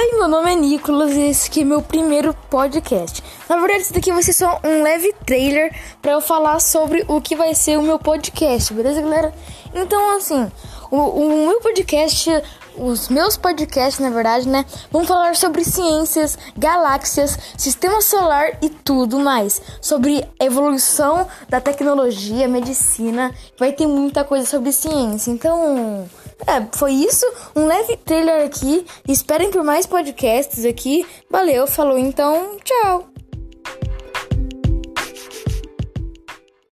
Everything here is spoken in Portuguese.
Oi, meu nome é Nicolas e esse aqui é meu primeiro podcast. Na verdade, isso daqui vai ser só um leve trailer para eu falar sobre o que vai ser o meu podcast, beleza, galera? Então, assim, o, o meu podcast, os meus podcasts, na verdade, né, vão falar sobre ciências, galáxias, sistema solar e tudo mais. Sobre evolução da tecnologia, medicina, vai ter muita coisa sobre ciência. Então, é, foi isso. Um leve trailer aqui. Esperem por mais podcasts aqui. Valeu, falou então, tchau.